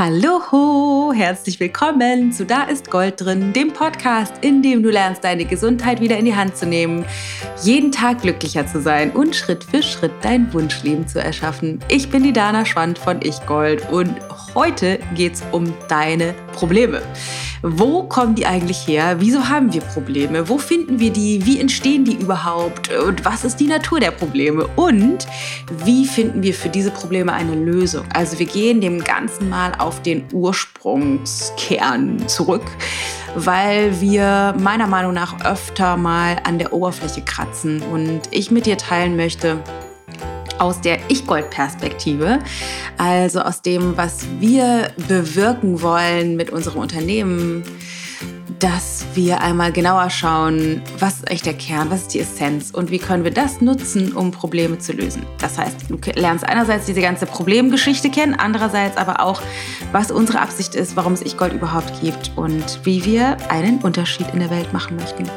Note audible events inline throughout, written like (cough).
Hallo, herzlich willkommen zu Da ist Gold drin, dem Podcast, in dem du lernst, deine Gesundheit wieder in die Hand zu nehmen, jeden Tag glücklicher zu sein und Schritt für Schritt dein Wunschleben zu erschaffen. Ich bin die Dana Schwand von Ich Gold und heute geht es um deine Probleme. Wo kommen die eigentlich her? Wieso haben wir Probleme? Wo finden wir die? Wie entstehen die überhaupt? Und was ist die Natur der Probleme? Und wie finden wir für diese Probleme eine Lösung? Also wir gehen dem Ganzen mal auf den Ursprungskern zurück weil wir meiner Meinung nach öfter mal an der Oberfläche kratzen und ich mit dir teilen möchte, aus der Ich-Gold-Perspektive, also aus dem, was wir bewirken wollen mit unserem Unternehmen, dass wir einmal genauer schauen, was ist eigentlich der Kern, was ist die Essenz und wie können wir das nutzen, um Probleme zu lösen. Das heißt, du lernst einerseits diese ganze Problemgeschichte kennen, andererseits aber auch, was unsere Absicht ist, warum es Ich-Gold überhaupt gibt und wie wir einen Unterschied in der Welt machen möchten.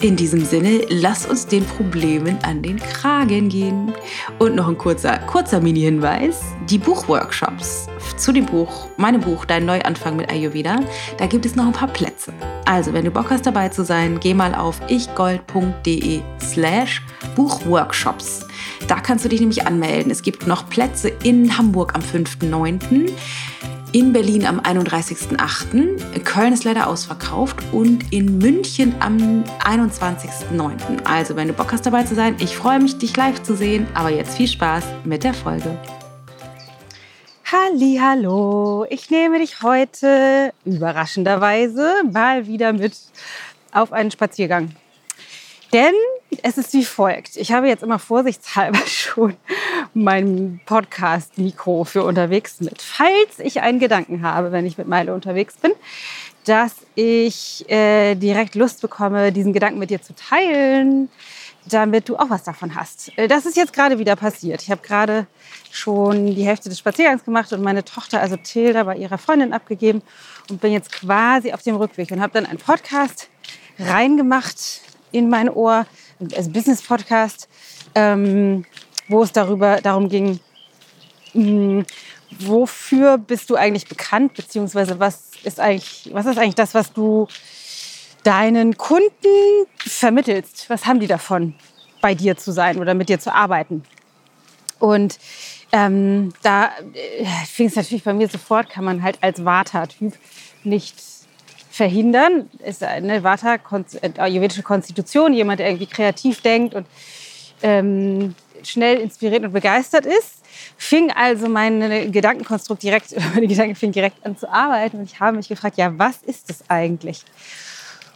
In diesem Sinne, lass uns den Problemen an den Kragen gehen. Und noch ein kurzer, kurzer Mini-Hinweis. Die Buchworkshops zu dem Buch, meinem Buch Dein Neuanfang mit Ayurveda, da gibt es noch ein paar Plätze. Also, wenn du Bock hast dabei zu sein, geh mal auf ichgold.de slash Buchworkshops. Da kannst du dich nämlich anmelden. Es gibt noch Plätze in Hamburg am 5.9 in Berlin am 31.08. Köln ist leider ausverkauft und in München am 21.09. Also, wenn du Bock hast dabei zu sein, ich freue mich, dich live zu sehen. Aber jetzt viel Spaß mit der Folge. Hallo, ich nehme dich heute überraschenderweise mal wieder mit auf einen Spaziergang. Denn es ist wie folgt. Ich habe jetzt immer vorsichtshalber (laughs) schon mein Podcast-Mikro für unterwegs mit. Falls ich einen Gedanken habe, wenn ich mit Meile unterwegs bin, dass ich äh, direkt Lust bekomme, diesen Gedanken mit dir zu teilen, damit du auch was davon hast. Äh, das ist jetzt gerade wieder passiert. Ich habe gerade schon die Hälfte des Spaziergangs gemacht und meine Tochter, also Tilda, bei ihrer Freundin abgegeben und bin jetzt quasi auf dem Rückweg und habe dann einen Podcast reingemacht in mein Ohr, also Business-Podcast, ähm, wo es darüber, darum ging, mh, hm, wofür bist du eigentlich bekannt, beziehungsweise was ist eigentlich, was ist eigentlich das, was du deinen Kunden vermittelst? Was haben die davon, bei dir zu sein oder mit dir zu arbeiten? Und ähm, da äh, fing es natürlich bei mir sofort, kann man halt als Vata-Typ nicht verhindern. Ist eine Vata, äh, ayurvedische Konstitution, jemand, der irgendwie kreativ denkt und ähm, schnell inspiriert und begeistert ist. Fing also mein Gedankenkonstrukt direkt, (laughs) meine Gedanken fing direkt an zu arbeiten und ich habe mich gefragt, ja, was ist das eigentlich?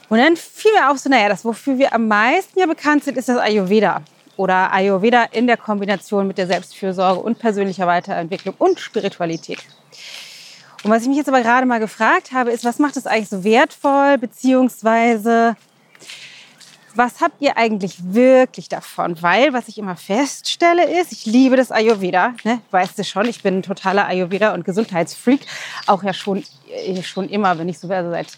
Und dann fiel mir auch so, naja, das, wofür wir am meisten ja bekannt sind, ist das Ayurveda. Oder Ayurveda in der Kombination mit der Selbstfürsorge und persönlicher Weiterentwicklung und Spiritualität. Und was ich mich jetzt aber gerade mal gefragt habe, ist, was macht es eigentlich so wertvoll, beziehungsweise was habt ihr eigentlich wirklich davon? Weil, was ich immer feststelle, ist, ich liebe das Ayurveda. Ne? Weißt du schon, ich bin ein totaler Ayurveda- und Gesundheitsfreak. Auch ja schon, äh, schon immer, wenn ich so also seit,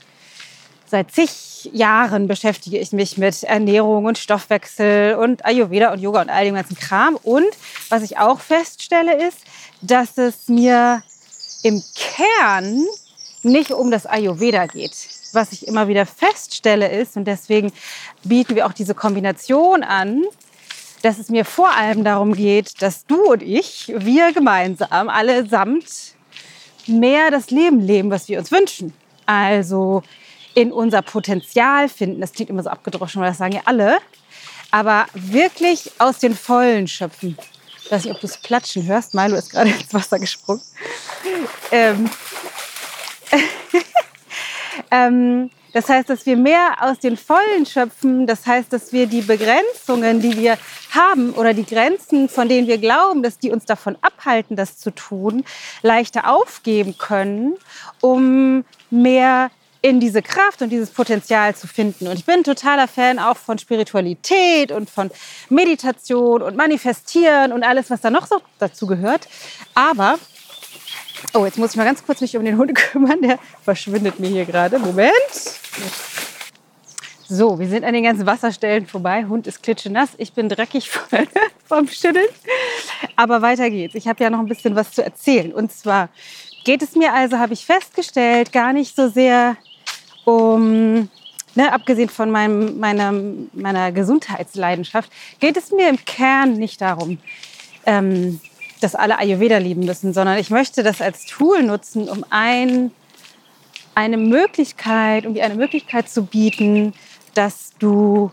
seit zig Jahren beschäftige ich mich mit Ernährung und Stoffwechsel und Ayurveda und Yoga und all dem ganzen Kram. Und was ich auch feststelle, ist, dass es mir im Kern nicht um das Ayurveda geht. Was ich immer wieder feststelle ist, und deswegen bieten wir auch diese Kombination an, dass es mir vor allem darum geht, dass du und ich, wir gemeinsam, allesamt mehr das Leben leben, was wir uns wünschen. Also in unser Potenzial finden. Das klingt immer so abgedroschen, weil das sagen ja alle. Aber wirklich aus den Vollen schöpfen. Weiß nicht, ob du es platschen hörst. Milo ist gerade (laughs) ins Wasser gesprungen. Ähm, (laughs) ähm, das heißt, dass wir mehr aus den Vollen schöpfen. Das heißt, dass wir die Begrenzungen, die wir haben oder die Grenzen, von denen wir glauben, dass die uns davon abhalten, das zu tun, leichter aufgeben können, um mehr in diese Kraft und dieses Potenzial zu finden. Und ich bin totaler Fan auch von Spiritualität und von Meditation und Manifestieren und alles, was da noch so dazu gehört. Aber, oh, jetzt muss ich mal ganz kurz mich um den Hund (laughs) kümmern. Der verschwindet mir hier gerade. Moment. So, wir sind an den ganzen Wasserstellen vorbei. Hund ist klitschenass. Ich bin dreckig (laughs) vom Schütteln. Aber weiter geht's. Ich habe ja noch ein bisschen was zu erzählen. Und zwar geht es mir also, habe ich festgestellt, gar nicht so sehr um, ne, abgesehen von meinem, meiner, meiner Gesundheitsleidenschaft, geht es mir im Kern nicht darum, ähm, dass alle Ayurveda lieben müssen, sondern ich möchte das als Tool nutzen, um ein, eine Möglichkeit, um dir eine Möglichkeit zu bieten, dass du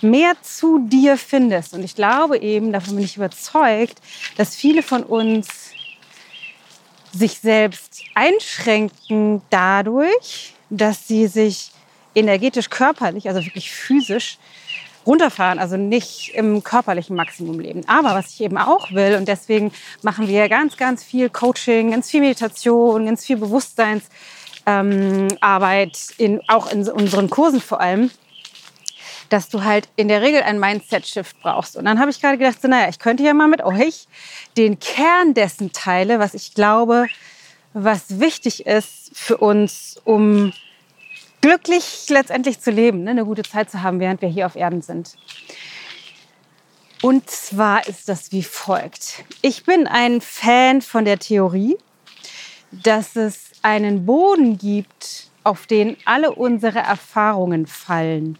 mehr zu dir findest. Und ich glaube eben, davon bin ich überzeugt, dass viele von uns sich selbst einschränken dadurch, dass sie sich energetisch, körperlich, also wirklich physisch runterfahren, also nicht im körperlichen Maximum leben. Aber was ich eben auch will, und deswegen machen wir ganz, ganz viel Coaching, ganz viel Meditation, ganz viel Bewusstseinsarbeit, ähm, auch in unseren Kursen vor allem, dass du halt in der Regel ein Mindset-Shift brauchst. Und dann habe ich gerade gedacht, so, naja, ich könnte ja mal mit euch den Kern dessen teile, was ich glaube, was wichtig ist für uns, um glücklich letztendlich zu leben, ne? eine gute Zeit zu haben, während wir hier auf Erden sind. Und zwar ist das wie folgt. Ich bin ein Fan von der Theorie, dass es einen Boden gibt, auf den alle unsere Erfahrungen fallen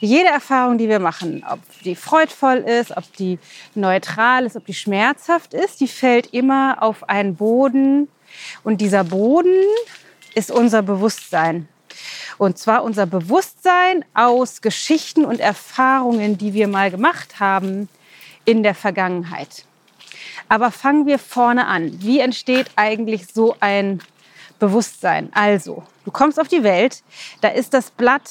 jede Erfahrung, die wir machen, ob die freudvoll ist, ob die neutral ist, ob die schmerzhaft ist, die fällt immer auf einen Boden. Und dieser Boden ist unser Bewusstsein. Und zwar unser Bewusstsein aus Geschichten und Erfahrungen, die wir mal gemacht haben in der Vergangenheit. Aber fangen wir vorne an. Wie entsteht eigentlich so ein Bewusstsein? Also, du kommst auf die Welt, da ist das Blatt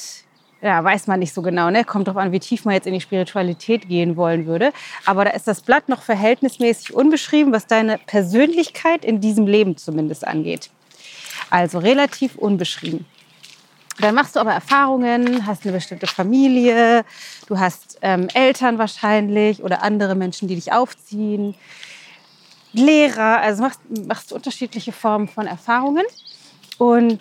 ja, weiß man nicht so genau. Ne? Kommt darauf an, wie tief man jetzt in die Spiritualität gehen wollen würde. Aber da ist das Blatt noch verhältnismäßig unbeschrieben, was deine Persönlichkeit in diesem Leben zumindest angeht. Also relativ unbeschrieben. Dann machst du aber Erfahrungen, hast eine bestimmte Familie, du hast ähm, Eltern wahrscheinlich oder andere Menschen, die dich aufziehen, Lehrer, also machst, machst unterschiedliche Formen von Erfahrungen. Und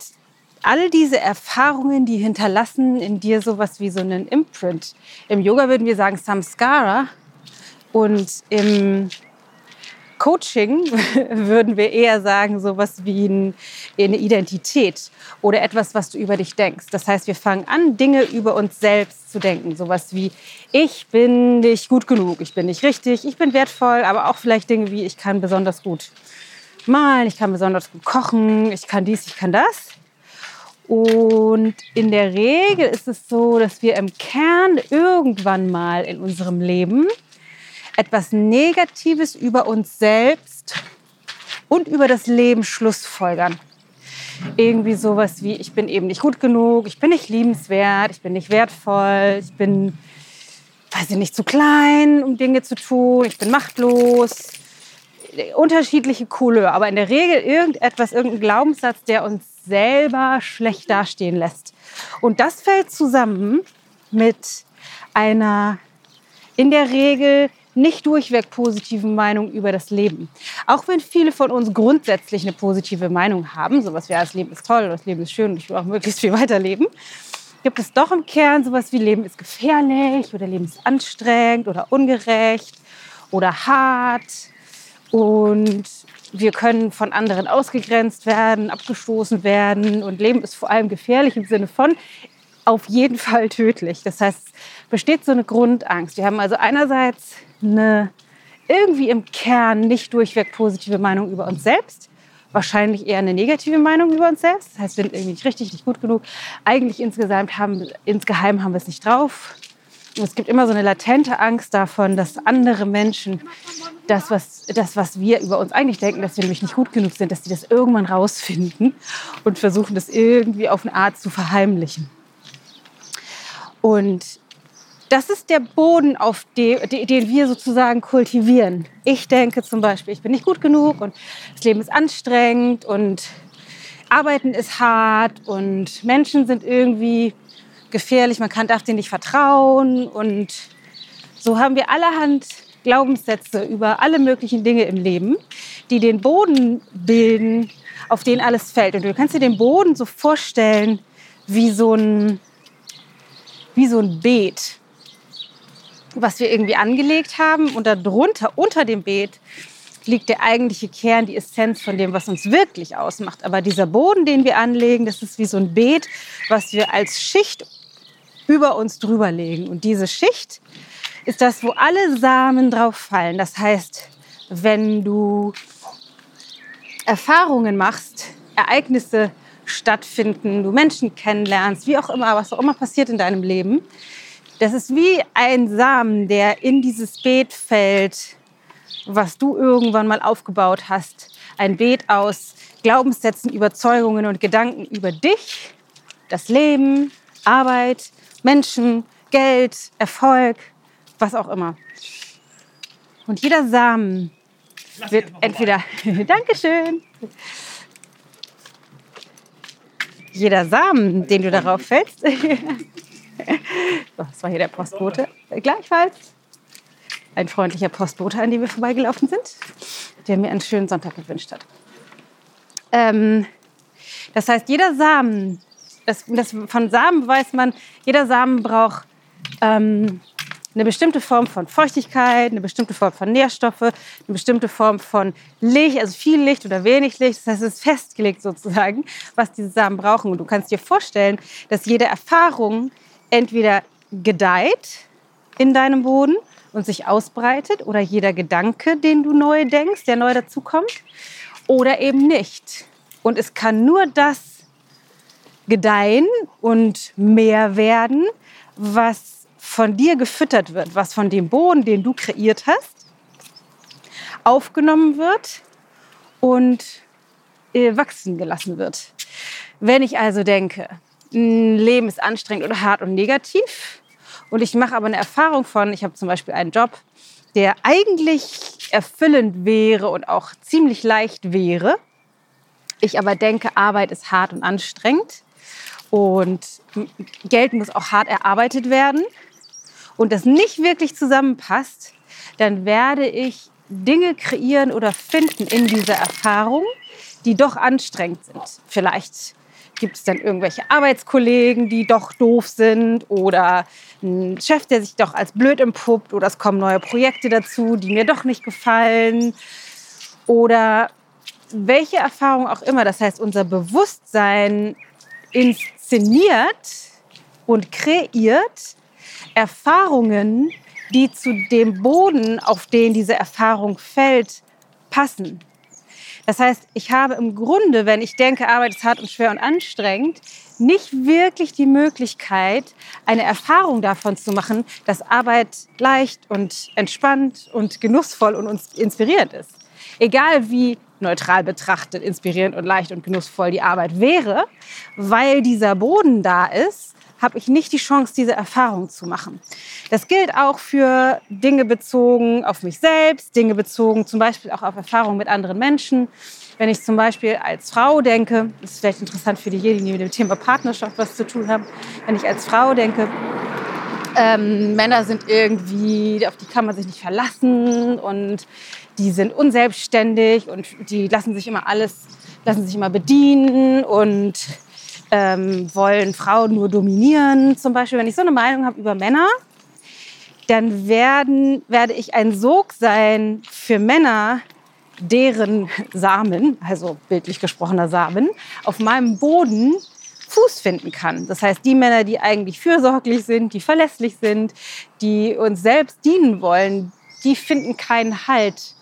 all diese Erfahrungen, die hinterlassen in dir sowas wie so einen Imprint. Im Yoga würden wir sagen Samskara und im Coaching (laughs) würden wir eher sagen sowas wie eine Identität oder etwas, was du über dich denkst. Das heißt, wir fangen an, Dinge über uns selbst zu denken. Sowas wie, ich bin nicht gut genug, ich bin nicht richtig, ich bin wertvoll, aber auch vielleicht Dinge wie, ich kann besonders gut malen, ich kann besonders gut kochen, ich kann dies, ich kann das. Und in der Regel ist es so, dass wir im Kern irgendwann mal in unserem Leben etwas Negatives über uns selbst und über das Leben schlussfolgern. Irgendwie sowas wie, ich bin eben nicht gut genug, ich bin nicht liebenswert, ich bin nicht wertvoll, ich bin, weiß ich nicht, zu klein, um Dinge zu tun, ich bin machtlos. Unterschiedliche Couleur, aber in der Regel irgendetwas, irgendein Glaubenssatz, der uns selber schlecht dastehen lässt. Und das fällt zusammen mit einer in der Regel nicht durchweg positiven Meinung über das Leben. Auch wenn viele von uns grundsätzlich eine positive Meinung haben, sowas wie das Leben ist toll, das Leben ist schön und ich will auch möglichst viel (laughs) weiterleben, gibt es doch im Kern sowas wie Leben ist gefährlich oder Leben ist anstrengend oder ungerecht oder hart und wir können von anderen ausgegrenzt werden, abgestoßen werden und Leben ist vor allem gefährlich im Sinne von auf jeden (laughs) Fall tödlich. Das heißt, besteht so eine Grundangst. Wir haben also einerseits eine irgendwie im Kern nicht durchweg positive Meinung über uns selbst, wahrscheinlich eher eine negative Meinung über uns selbst. Das heißt, wir sind irgendwie nicht richtig, nicht gut genug. Eigentlich insgesamt haben, insgeheim haben wir es nicht drauf. Es gibt immer so eine latente Angst davon, dass andere Menschen das was, das, was wir über uns eigentlich denken, dass wir nämlich nicht gut genug sind, dass sie das irgendwann rausfinden und versuchen, das irgendwie auf eine Art zu verheimlichen. Und das ist der Boden, auf den, den wir sozusagen kultivieren. Ich denke zum Beispiel, ich bin nicht gut genug und das Leben ist anstrengend und Arbeiten ist hart und Menschen sind irgendwie gefährlich, man kann, darf denen nicht vertrauen. Und so haben wir allerhand Glaubenssätze über alle möglichen Dinge im Leben, die den Boden bilden, auf den alles fällt. Und du kannst dir den Boden so vorstellen wie so ein, wie so ein Beet, was wir irgendwie angelegt haben. Und darunter, unter dem Beet, liegt der eigentliche Kern, die Essenz von dem, was uns wirklich ausmacht. Aber dieser Boden, den wir anlegen, das ist wie so ein Beet, was wir als Schicht über uns drüber legen. Und diese Schicht ist das, wo alle Samen drauf fallen. Das heißt, wenn du Erfahrungen machst, Ereignisse stattfinden, du Menschen kennenlernst, wie auch immer, was auch immer passiert in deinem Leben, das ist wie ein Samen, der in dieses Beet fällt, was du irgendwann mal aufgebaut hast. Ein Beet aus Glaubenssätzen, Überzeugungen und Gedanken über dich, das Leben, Arbeit, Menschen, Geld, Erfolg, was auch immer. Und jeder Samen wird entweder, (laughs) Dankeschön, jeder Samen, den du darauf fällst, (laughs) das war hier der Postbote. Gleichfalls ein freundlicher Postbote, an dem wir vorbeigelaufen sind, der mir einen schönen Sonntag gewünscht hat. Ähm, das heißt, jeder Samen, das, das, von Samen weiß man, jeder Samen braucht ähm, eine bestimmte Form von Feuchtigkeit, eine bestimmte Form von Nährstoffe, eine bestimmte Form von Licht, also viel Licht oder wenig Licht. Das heißt, es ist festgelegt sozusagen, was diese Samen brauchen. Und du kannst dir vorstellen, dass jede Erfahrung entweder gedeiht in deinem Boden und sich ausbreitet oder jeder Gedanke, den du neu denkst, der neu dazukommt, oder eben nicht. Und es kann nur das gedeihen und mehr werden, was von dir gefüttert wird, was von dem Boden, den du kreiert hast, aufgenommen wird und äh, wachsen gelassen wird. Wenn ich also denke, ein Leben ist anstrengend oder hart und negativ. Und ich mache aber eine Erfahrung von, ich habe zum Beispiel einen Job, der eigentlich erfüllend wäre und auch ziemlich leicht wäre. Ich aber denke, Arbeit ist hart und anstrengend und Geld muss auch hart erarbeitet werden und das nicht wirklich zusammenpasst, dann werde ich Dinge kreieren oder finden in dieser Erfahrung, die doch anstrengend sind. Vielleicht gibt es dann irgendwelche Arbeitskollegen, die doch doof sind oder ein Chef, der sich doch als blöd empuppt oder es kommen neue Projekte dazu, die mir doch nicht gefallen oder welche Erfahrung auch immer. Das heißt, unser Bewusstsein inszeniert und kreiert Erfahrungen, die zu dem Boden, auf den diese Erfahrung fällt, passen. Das heißt, ich habe im Grunde, wenn ich denke, Arbeit ist hart und schwer und anstrengend, nicht wirklich die Möglichkeit, eine Erfahrung davon zu machen, dass Arbeit leicht und entspannt und genussvoll und uns inspirierend ist. Egal wie neutral betrachtet, inspirierend und leicht und genussvoll die Arbeit wäre, weil dieser Boden da ist, habe ich nicht die Chance, diese Erfahrung zu machen. Das gilt auch für Dinge bezogen auf mich selbst, Dinge bezogen zum Beispiel auch auf Erfahrungen mit anderen Menschen. Wenn ich zum Beispiel als Frau denke, das ist vielleicht interessant für diejenigen, die mit dem Thema Partnerschaft was zu tun haben, wenn ich als Frau denke, ähm, Männer sind irgendwie, auf die kann man sich nicht verlassen und die sind unselbstständig und die lassen sich immer alles, lassen sich immer bedienen und ähm, wollen Frauen nur dominieren. Zum Beispiel, wenn ich so eine Meinung habe über Männer, dann werden, werde ich ein Sog sein für Männer, deren Samen, also bildlich gesprochener Samen, auf meinem Boden Fuß finden kann. Das heißt, die Männer, die eigentlich fürsorglich sind, die verlässlich sind, die uns selbst dienen wollen, die finden keinen Halt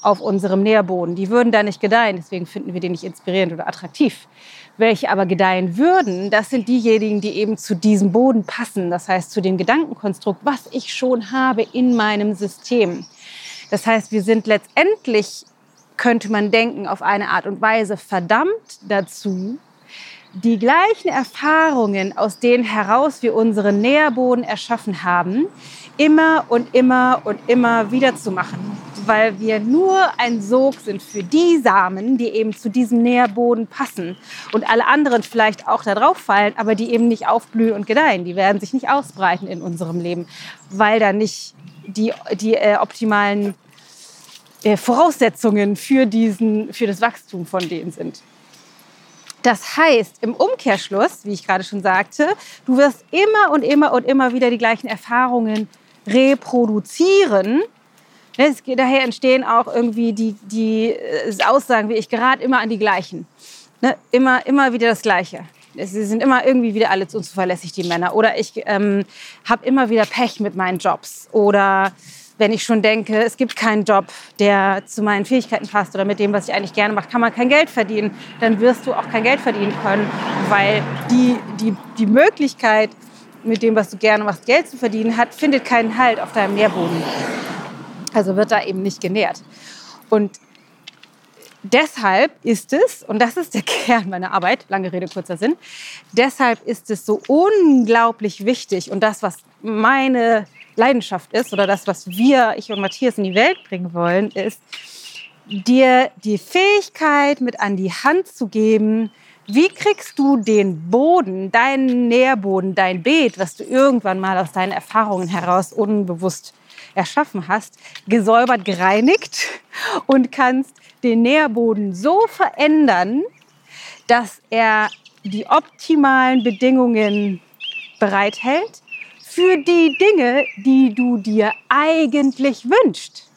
auf unserem Nährboden. Die würden da nicht gedeihen, deswegen finden wir die nicht inspirierend oder attraktiv. Welche aber gedeihen würden, das sind diejenigen, die eben zu diesem Boden passen, das heißt zu dem Gedankenkonstrukt, was ich schon habe in meinem System. Das heißt, wir sind letztendlich, könnte man denken, auf eine Art und Weise verdammt dazu, die gleichen Erfahrungen, aus denen heraus wir unseren Nährboden erschaffen haben, immer und immer und immer wieder zu machen weil wir nur ein Sog sind für die Samen, die eben zu diesem Nährboden passen und alle anderen vielleicht auch da drauf fallen, aber die eben nicht aufblühen und gedeihen. Die werden sich nicht ausbreiten in unserem Leben, weil da nicht die, die äh, optimalen äh, Voraussetzungen für, diesen, für das Wachstum von denen sind. Das heißt, im Umkehrschluss, wie ich gerade schon sagte, du wirst immer und immer und immer wieder die gleichen Erfahrungen reproduzieren, Es, daher entstehen auch irgendwie die, die äh, Aussagen wie ich gerade immer an die gleichen. Ne? Immer, immer wieder das Gleiche. Sie sind immer irgendwie wieder alle unzuverlässig, die Männer. Oder ich ähm, habe immer wieder Pech mit meinen Jobs. Oder wenn ich schon denke, es gibt keinen Job, der zu meinen Fähigkeiten passt oder mit dem, was ich eigentlich gerne mache, kann man kein Geld verdienen, dann wirst du auch kein Geld verdienen können, weil die, die, die Möglichkeit, mit dem, was du gerne machst, Geld zu verdienen, hat, findet keinen Halt auf deinem Nährboden. Also wird da eben nicht genährt. Und deshalb ist es, und das ist der (laughs) Kern meiner Arbeit, lange Rede, kurzer Sinn, deshalb ist es so unglaublich wichtig und das, was meine Leidenschaft ist oder das, was wir, ich und Matthias, in die Welt bringen wollen, ist, dir die Fähigkeit mit an die Hand zu geben, wie kriegst du den Boden, deinen Nährboden, dein Beet, was du irgendwann mal aus deinen Erfahrungen heraus unbewusst erschaffen hast, gesäubert, gereinigt und kannst den Nährboden so verändern, dass er die optimalen Bedingungen bereithält für die Dinge, die du dir eigentlich wünschst.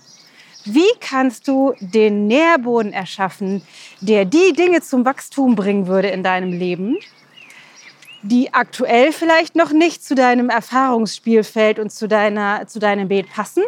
Wie kannst du den Nährboden erschaffen, der die Dinge zum Wachstum bringen würde in deinem Leben, die aktuell vielleicht noch nicht zu deinem Erfahrungsspielfeld und zu, deiner, zu deinem Beet passen,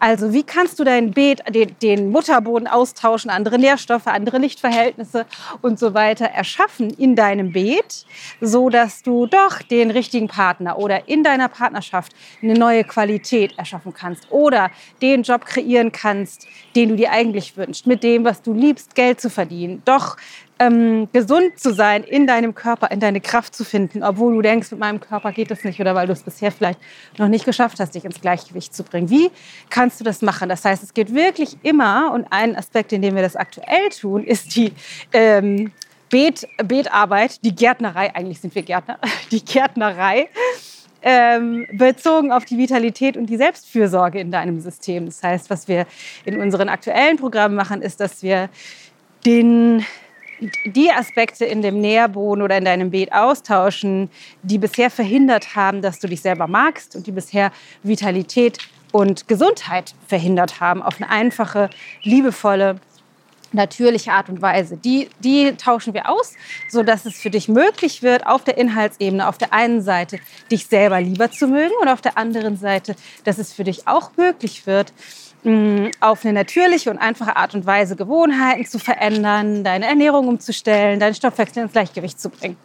also wie kannst du dein Beet, den, den Mutterboden austauschen, andere Nährstoffe, andere Lichtverhältnisse und so weiter erschaffen in deinem Beet, so dass du doch den richtigen Partner oder in deiner Partnerschaft eine neue Qualität erschaffen kannst oder den Job kreieren kannst, den du dir eigentlich wünschst, mit dem, was du liebst, Geld zu verdienen, doch ähm, gesund zu sein, in deinem Körper, in deine Kraft zu finden, obwohl du denkst, mit meinem Körper geht das nicht oder weil du es bisher vielleicht noch nicht geschafft hast, dich ins Gleichgewicht zu bringen. Wie kannst du das machen? Das heißt, es geht wirklich immer, und ein Aspekt, in dem wir das aktuell tun, ist die ähm, Beet, Beetarbeit, die Gärtnerei, eigentlich sind wir Gärtner, (laughs) die Gärtnerei. Ähm, bezogen auf die Vitalität und die Selbstfürsorge in deinem System. Das heißt, was wir in unseren aktuellen Programmen machen, ist, dass wir den die Aspekte in dem Nährboden oder in deinem Beet austauschen, die bisher verhindert haben, dass du dich selber magst und die bisher Vitalität und Gesundheit verhindert haben, auf eine einfache, liebevolle, natürliche Art und Weise. Die, die tauschen wir aus, sodass es für dich möglich wird, auf der Inhaltsebene auf der einen Seite dich selber lieber zu mögen und auf der anderen Seite, dass es für dich auch möglich wird, auf eine natürliche und einfache Art und Weise Gewohnheiten zu verändern, deine Ernährung umzustellen, deinen Stoffwechsel ins Gleichgewicht zu bringen.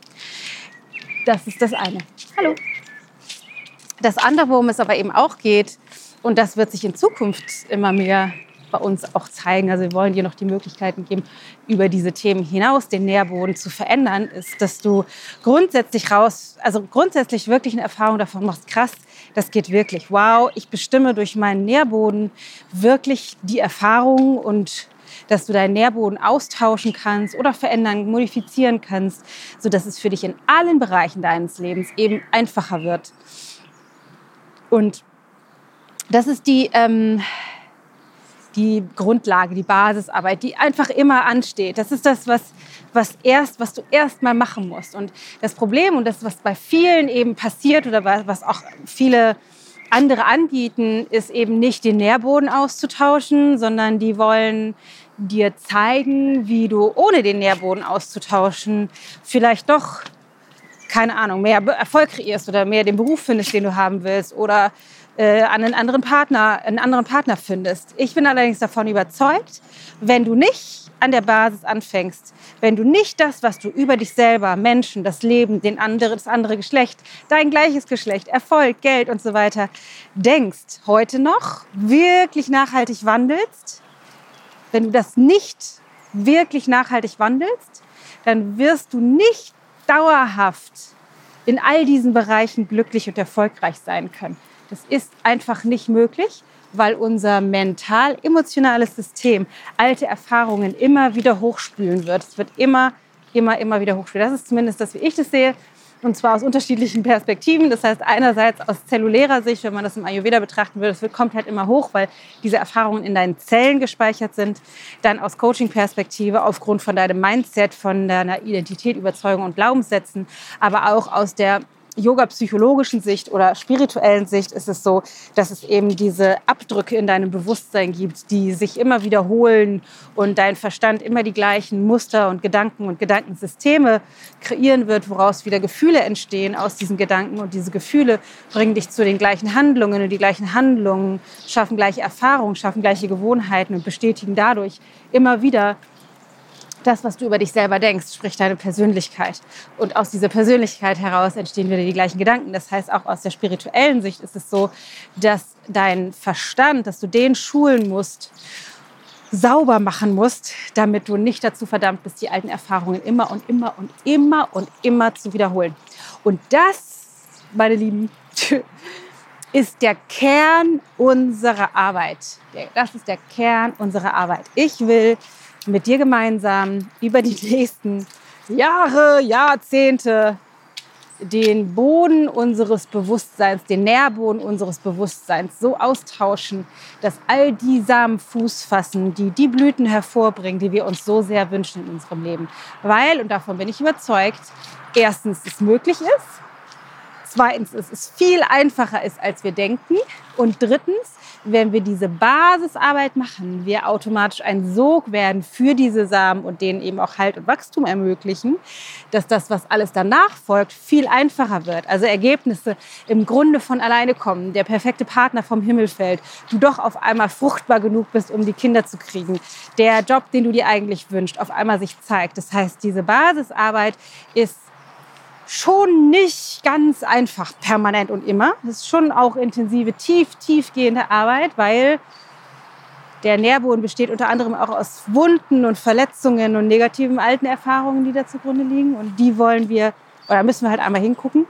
Das ist das eine. Hallo. Das andere, worum es aber eben auch geht, und das wird sich in Zukunft immer mehr bei uns auch zeigen. Also wir wollen dir noch die Möglichkeiten geben, über diese Themen hinaus den Nährboden zu verändern, ist, dass du grundsätzlich raus, also grundsätzlich wirklich eine Erfahrung davon machst, krass, das geht wirklich. Wow, ich bestimme durch meinen Nährboden wirklich die Erfahrung und dass du deinen Nährboden austauschen kannst oder verändern, modifizieren kannst, sodass es für dich in allen Bereichen deines Lebens eben einfacher wird. Und das ist die, ähm, die Grundlage, die Basisarbeit, die einfach immer ansteht. Das ist das, was, was, erst, was du erst mal machen musst. Und das Problem und das, was bei vielen eben passiert oder was auch viele andere anbieten, ist eben nicht den Nährboden auszutauschen, sondern die wollen dir zeigen, wie du ohne den Nährboden auszutauschen vielleicht doch keine Ahnung, mehr Erfolg kreierst oder mehr den Beruf findest, den du haben willst oder äh, einen anderen Partner, einen anderen Partner findest. Ich bin allerdings davon überzeugt, wenn du nicht an der Basis anfängst, wenn du nicht das, was du über dich selber, Menschen, das Leben, den andere, das andere Geschlecht, dein gleiches Geschlecht, Erfolg, Geld und so weiter denkst, heute noch wirklich nachhaltig wandelst, wenn du das nicht wirklich nachhaltig wandelst, dann wirst du nicht dauerhaft in all diesen Bereichen glücklich und erfolgreich sein können. Das ist einfach nicht möglich, weil unser mental-emotionales System alte Erfahrungen immer wieder hochspülen wird. Es wird immer, immer, immer wieder hochspülen. Das ist zumindest das, wie ich das sehe. Und zwar aus unterschiedlichen Perspektiven. Das heißt, einerseits aus zellulärer Sicht, wenn man das im Ayurveda betrachten würde, das kommt halt immer hoch, weil diese Erfahrungen in deinen Zellen gespeichert sind. Dann aus Coaching-Perspektive, aufgrund von deinem Mindset, von deiner Identität, Überzeugung und Glaubenssätzen, aber auch aus der yoga-psychologischen Sicht oder spirituellen Sicht ist es so, dass es eben diese Abdrücke in deinem Bewusstsein gibt, die sich immer wiederholen und dein Verstand immer die gleichen Muster und Gedanken und Gedankensysteme kreieren wird, woraus wieder Gefühle entstehen aus diesen Gedanken. Und diese Gefühle bringen dich zu den gleichen Handlungen und die gleichen Handlungen schaffen gleiche Erfahrungen, schaffen gleiche Gewohnheiten und bestätigen dadurch immer wieder das, was du über dich selber denkst, sprich deine Persönlichkeit. Und aus dieser Persönlichkeit heraus entstehen wieder die gleichen Gedanken. Das heißt, auch aus der spirituellen Sicht ist es so, dass dein Verstand, dass du den schulen musst, sauber machen musst, damit du nicht dazu verdammt bist, die alten Erfahrungen immer und immer und immer und immer zu wiederholen. Und das, meine Lieben, (laughs) ist der Kern unserer Arbeit. Das ist der Kern unserer Arbeit. Ich will mit dir gemeinsam über die nächsten Jahre, Jahrzehnte den Boden unseres Bewusstseins, den Nährboden unseres Bewusstseins so austauschen, dass all die Samen Fuß fassen, die die Blüten hervorbringen, die wir uns so sehr wünschen in unserem Leben. Weil, und davon bin ich überzeugt, erstens es möglich ist, zweitens es viel einfacher ist, als wir denken und drittens wenn wir diese Basisarbeit machen, wir automatisch ein Sog werden für diese Samen und denen eben auch Halt und Wachstum ermöglichen, dass das, was alles danach folgt, viel einfacher wird. Also Ergebnisse im Grunde von alleine kommen, der perfekte Partner vom Himmel fällt, du doch auf einmal fruchtbar genug bist, um die Kinder zu kriegen, der Job, den du dir eigentlich wünschst, auf einmal sich zeigt. Das heißt, diese Basisarbeit ist schon nicht ganz einfach permanent und immer. Es ist schon auch intensive, tief, tiefgehende Arbeit, weil der Nährboden besteht unter anderem auch aus Wunden und Verletzungen und negativen alten Erfahrungen, die da zugrunde liegen. Und die wollen wir, oder müssen wir halt einmal hingucken.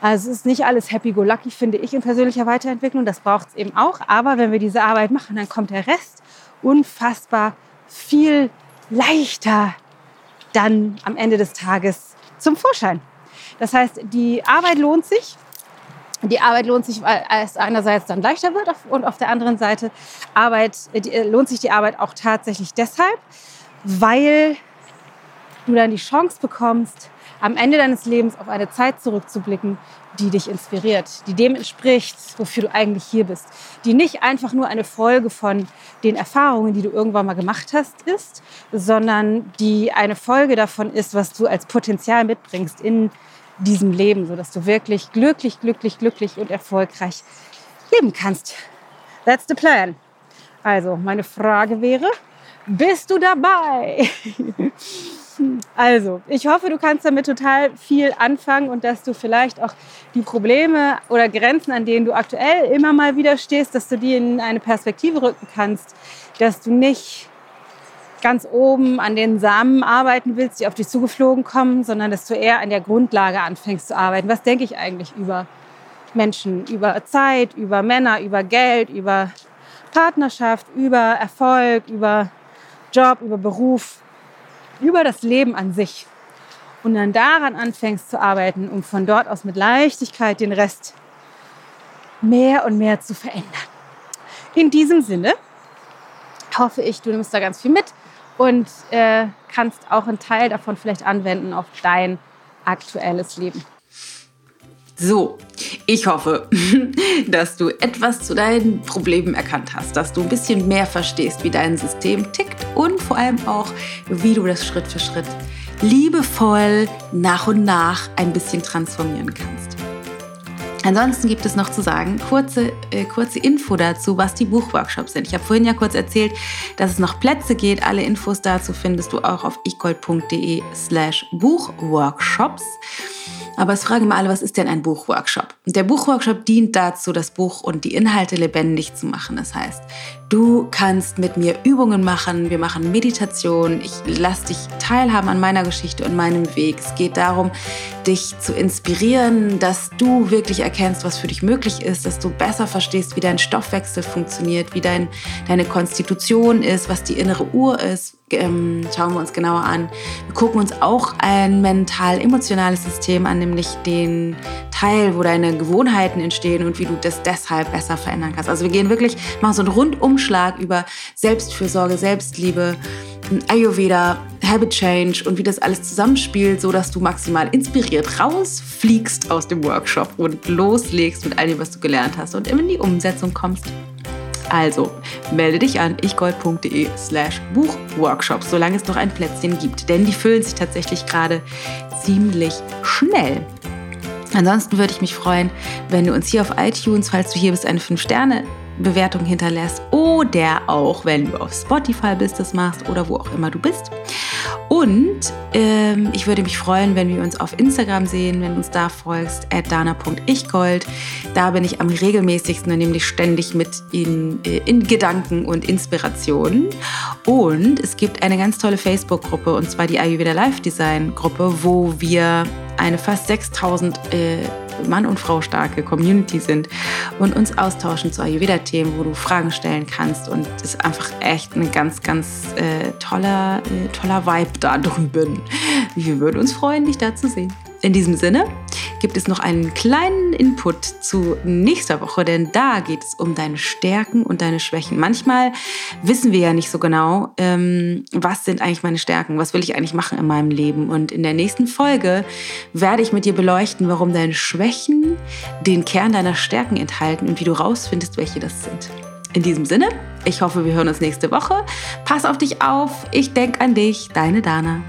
Also es ist nicht alles happy-go-lucky, finde ich, in persönlicher Weiterentwicklung. Das braucht es eben auch. Aber wenn wir diese Arbeit machen, dann kommt der Rest unfassbar viel leichter dann am Ende des Tages zum Vorschein. Das heißt, die Arbeit lohnt sich. Die Arbeit lohnt sich, weil es einerseits dann leichter wird und auf der anderen Seite Arbeit, äh, lohnt sich die Arbeit auch tatsächlich deshalb, weil du dann die Chance bekommst, am Ende deines Lebens auf eine Zeit zurückzublicken, die dich inspiriert, die dem entspricht, wofür du eigentlich hier bist, die nicht einfach nur eine Folge von den Erfahrungen, die du irgendwann mal gemacht hast, ist, sondern die eine Folge davon ist, was du als Potenzial mitbringst in diesem Leben, sodass du wirklich glücklich, glücklich, glücklich und erfolgreich leben kannst. That's the plan. Also, meine Frage wäre, bist du dabei? (laughs) also, ich hoffe, du kannst damit total viel anfangen und dass du vielleicht auch die Probleme oder Grenzen, an denen du aktuell immer mal wieder stehst, dass du die in eine Perspektive rücken kannst, dass du nicht ganz oben an den Samen arbeiten willst, die auf dich zugeflogen kommen, sondern dass du eher an der Grundlage anfängst zu arbeiten. Was denke ich eigentlich über Menschen, über Zeit, über Männer, über Geld, über Partnerschaft, über Erfolg, über Job, über Beruf, über das Leben an sich. Und dann daran anfängst zu arbeiten, um von dort aus mit Leichtigkeit den Rest mehr und mehr zu verändern. In diesem Sinne hoffe ich, du nimmst da ganz viel mit und äh, kannst auch einen Teil davon vielleicht anwenden auf dein aktuelles Leben. So, ich hoffe, (laughs) dass du etwas zu deinen Problemen erkannt hast, dass du ein bisschen mehr verstehst, wie dein System tickt und vor allem auch, wie du das Schritt für Schritt liebevoll nach und nach ein bisschen transformieren kannst. Ansonsten gibt es noch zu sagen, kurze, äh, kurze Info dazu, was die Buchworkshops sind. Ich habe vorhin ja kurz erzählt, dass es noch Plätze geht. Alle Infos dazu findest du auch auf ichgold.de slash Buchworkshops. Aber es fragen immer alle, was ist denn ein Buchworkshop? Der Buchworkshop dient dazu, das Buch und die Inhalte lebendig zu machen. Das heißt, du kannst mit mir Übungen machen, wir machen Meditation, ich lasse dich teilhaben an meiner Geschichte und meinem Weg. Es geht darum, dich zu inspirieren, dass du wirklich erkennst, was für dich möglich ist, dass du besser verstehst, wie dein Stoffwechsel funktioniert, wie dein, deine Konstitution ist, was die innere Uhr ist, ähm, schauen wir uns genauer an. Wir gucken uns auch ein mental-emotionales System an, nämlich den Teil, wo deine Gewohnheiten entstehen und wie du das deshalb besser verändern kannst. Also wir gehen wirklich, machen so einen Rundumschlag über Selbstfürsorge, Selbstliebe, Ayurveda, Habit Change und wie das alles zusammenspielt, so dass du maximal inspiriert rausfliegst aus dem Workshop und loslegst mit all dem, was du gelernt hast und in die Umsetzung kommst. Also melde dich an ichgold.de slash Buchworkshops, solange es noch ein Plätzchen gibt, denn die füllen sich tatsächlich gerade ziemlich schnell. Ansonsten würde ich mich freuen, wenn du uns hier auf iTunes, falls du hier bist, eine 5-Sterne Bewertung hinterlässt oder auch, wenn du auf Spotify bist, das machst oder wo auch immer du bist. Und ähm, ich würde mich freuen, wenn wir uns auf Instagram sehen, wenn du uns da folgst, at dana.ichgold. Da bin ich am regelmäßigsten und nämlich ständig mit in, äh, in Gedanken und Inspirationen. Und es gibt eine ganz tolle Facebook-Gruppe, und zwar die Ayurveda Live Design Gruppe, wo wir eine fast 6000 äh, Mann und Frau starke Community sind und uns austauschen zu Ayurveda-Themen, wo du Fragen stellen kannst. Und es ist einfach echt ein ganz, ganz äh, toller, äh, toller Vibe da (laughs) drüben. Wir würden uns freuen, dich da zu sehen. In diesem Sinne gibt es noch einen kleinen Input zu nächster Woche, denn da geht es um deine Stärken und deine Schwächen. Manchmal wissen wir ja nicht so genau, ähm, was sind eigentlich meine Stärken, was will ich eigentlich machen in meinem Leben. Und in der nächsten Folge werde ich mit dir beleuchten, warum deine Schwächen den Kern deiner Stärken enthalten und wie du rausfindest, welche das sind. In diesem Sinne, ich hoffe, wir hören uns nächste Woche. Pass auf dich auf. Ich denke an dich, deine Dana.